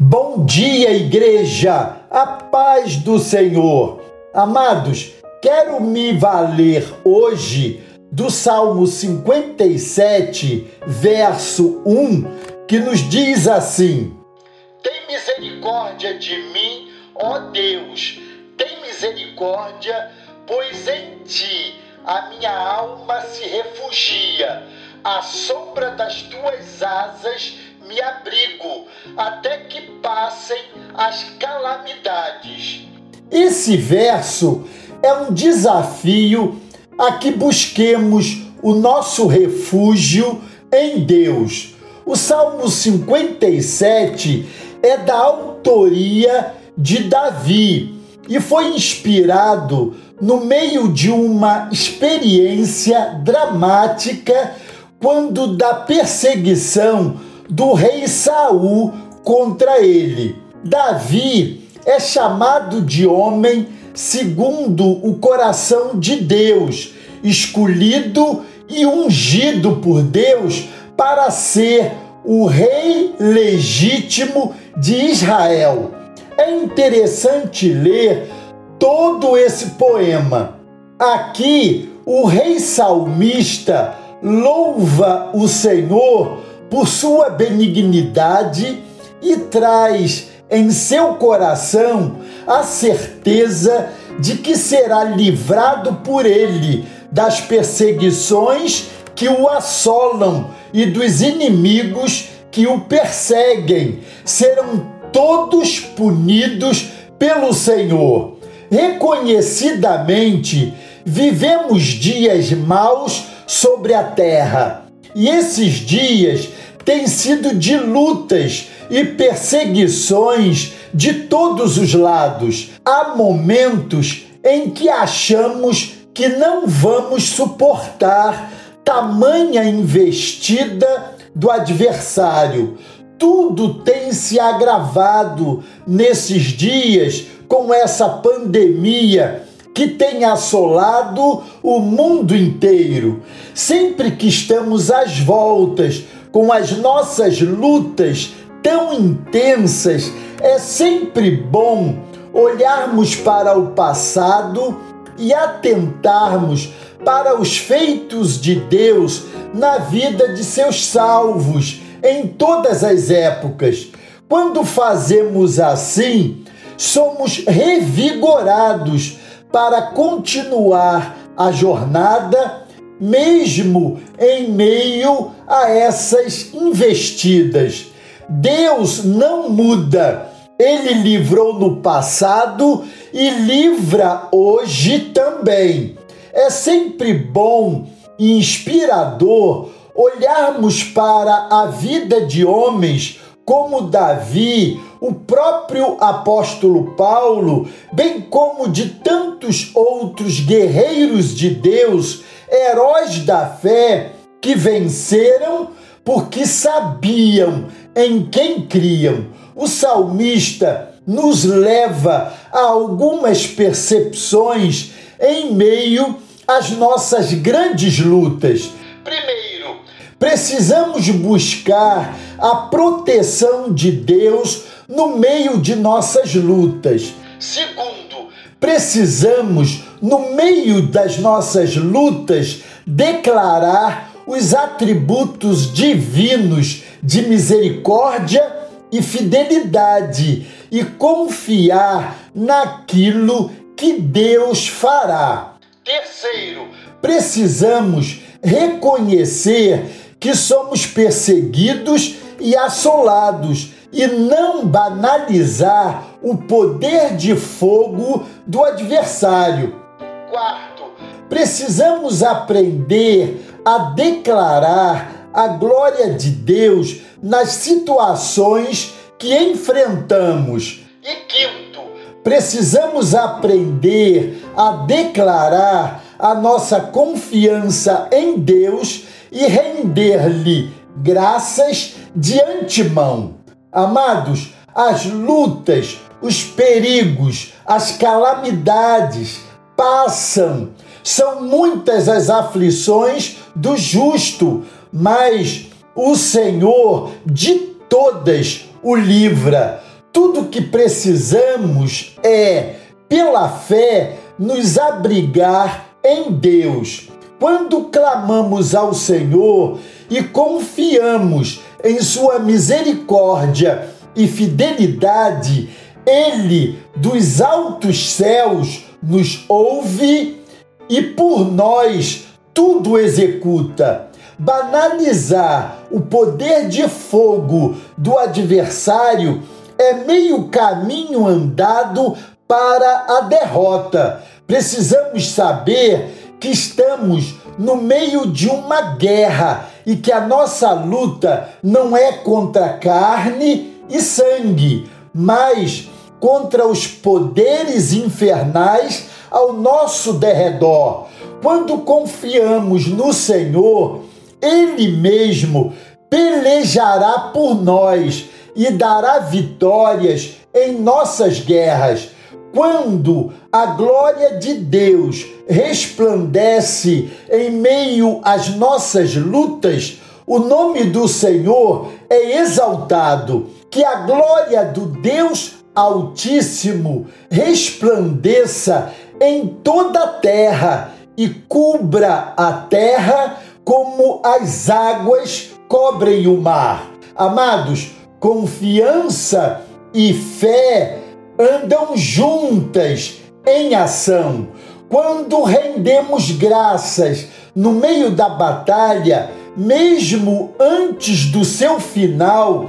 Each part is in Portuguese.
Bom dia, igreja! A paz do Senhor! Amados, quero me valer hoje do Salmo 57, verso 1, que nos diz assim: Tem misericórdia de mim, ó Deus, tem misericórdia, pois em ti a minha alma se refugia. À sombra das tuas asas me abrigo até que passem as calamidades. Esse verso é um desafio a que busquemos o nosso refúgio em Deus. O Salmo 57 é da autoria de Davi e foi inspirado no meio de uma experiência dramática quando da perseguição do rei Saul contra ele. Davi é chamado de homem segundo o coração de Deus, escolhido e ungido por Deus para ser o rei legítimo de Israel. É interessante ler todo esse poema. Aqui, o rei salmista louva o Senhor por sua benignidade e traz em seu coração a certeza de que será livrado por ele das perseguições que o assolam e dos inimigos que o perseguem. Serão todos punidos pelo Senhor. Reconhecidamente, vivemos dias maus sobre a terra. E esses dias tem sido de lutas e perseguições de todos os lados. Há momentos em que achamos que não vamos suportar tamanha investida do adversário. Tudo tem se agravado nesses dias com essa pandemia que tem assolado o mundo inteiro. Sempre que estamos às voltas com as nossas lutas tão intensas, é sempre bom olharmos para o passado e atentarmos para os feitos de Deus na vida de seus salvos em todas as épocas. Quando fazemos assim, somos revigorados para continuar a jornada mesmo em meio a essas investidas. Deus não muda. Ele livrou no passado e livra hoje também. É sempre bom e inspirador olharmos para a vida de homens como Davi, o próprio apóstolo Paulo, bem como de tantos outros guerreiros de Deus heróis da fé que venceram porque sabiam em quem criam. O salmista nos leva a algumas percepções em meio às nossas grandes lutas. Primeiro, precisamos buscar a proteção de Deus no meio de nossas lutas. Segundo, precisamos, no meio das nossas lutas, declarar os atributos divinos de misericórdia e fidelidade e confiar naquilo que Deus fará. Terceiro, precisamos reconhecer que somos perseguidos e assolados e não banalizar o poder de fogo do adversário. Quarto, precisamos aprender a declarar a glória de Deus nas situações que enfrentamos. E quinto, precisamos aprender a declarar a nossa confiança em Deus e render-lhe graças de antemão. Amados, as lutas, os perigos, as calamidades passam. São muitas as aflições do justo, mas o Senhor de todas o livra. tudo que precisamos é, pela fé, nos abrigar em Deus. Quando clamamos ao Senhor e confiamos em Sua misericórdia e fidelidade, Ele dos altos céus nos ouve e por nós tudo executa. Banalizar o poder de fogo do adversário é meio caminho andado para a derrota. Precisamos saber que estamos no meio de uma guerra e que a nossa luta não é contra carne e sangue, mas contra os poderes infernais ao nosso derredor. Quando confiamos no Senhor, Ele mesmo pelejará por nós e dará vitórias em nossas guerras. Quando a glória de Deus resplandece em meio às nossas lutas, o nome do Senhor é exaltado. Que a glória do Deus Altíssimo resplandeça em toda a terra e cubra a terra como as águas cobrem o mar. Amados, confiança e fé andam juntas em ação. Quando rendemos graças no meio da batalha, mesmo antes do seu final,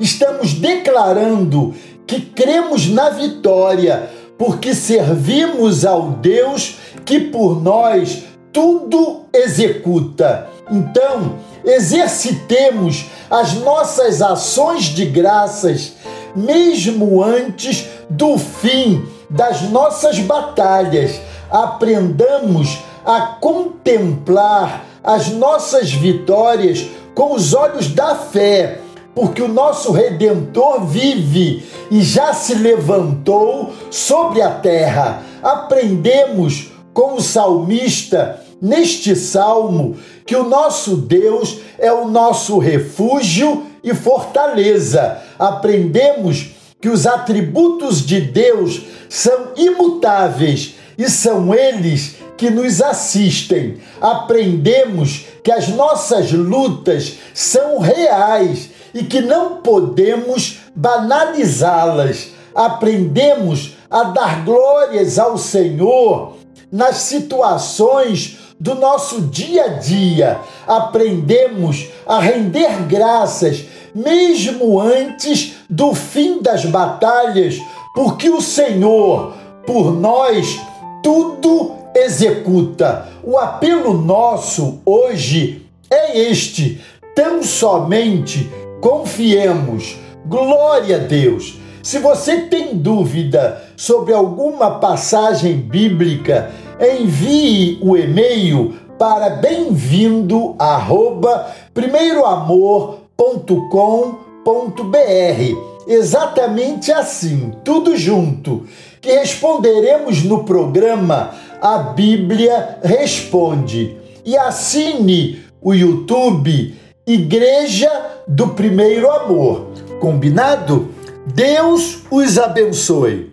estamos declarando que cremos na vitória, porque servimos ao Deus que por nós tudo executa. Então, exercitemos as nossas ações de graças, mesmo antes do fim das nossas batalhas. Aprendamos a contemplar as nossas vitórias com os olhos da fé, porque o nosso Redentor vive e já se levantou sobre a terra. Aprendemos com o salmista neste salmo que o nosso Deus é o nosso refúgio e fortaleza. Aprendemos que os atributos de Deus são imutáveis e são eles que nos assistem. Aprendemos que as nossas lutas são reais e que não podemos banalizá-las. Aprendemos a dar glórias ao Senhor nas situações do nosso dia a dia. Aprendemos a render graças mesmo antes do fim das batalhas, porque o Senhor, por nós, tudo executa. O apelo nosso hoje é este: tão somente confiemos. Glória a Deus. Se você tem dúvida sobre alguma passagem bíblica, envie o e-mail para bem-vindo Exatamente assim, tudo junto, que responderemos no programa A Bíblia Responde. E assine o YouTube Igreja do Primeiro Amor. Combinado? Deus os abençoe.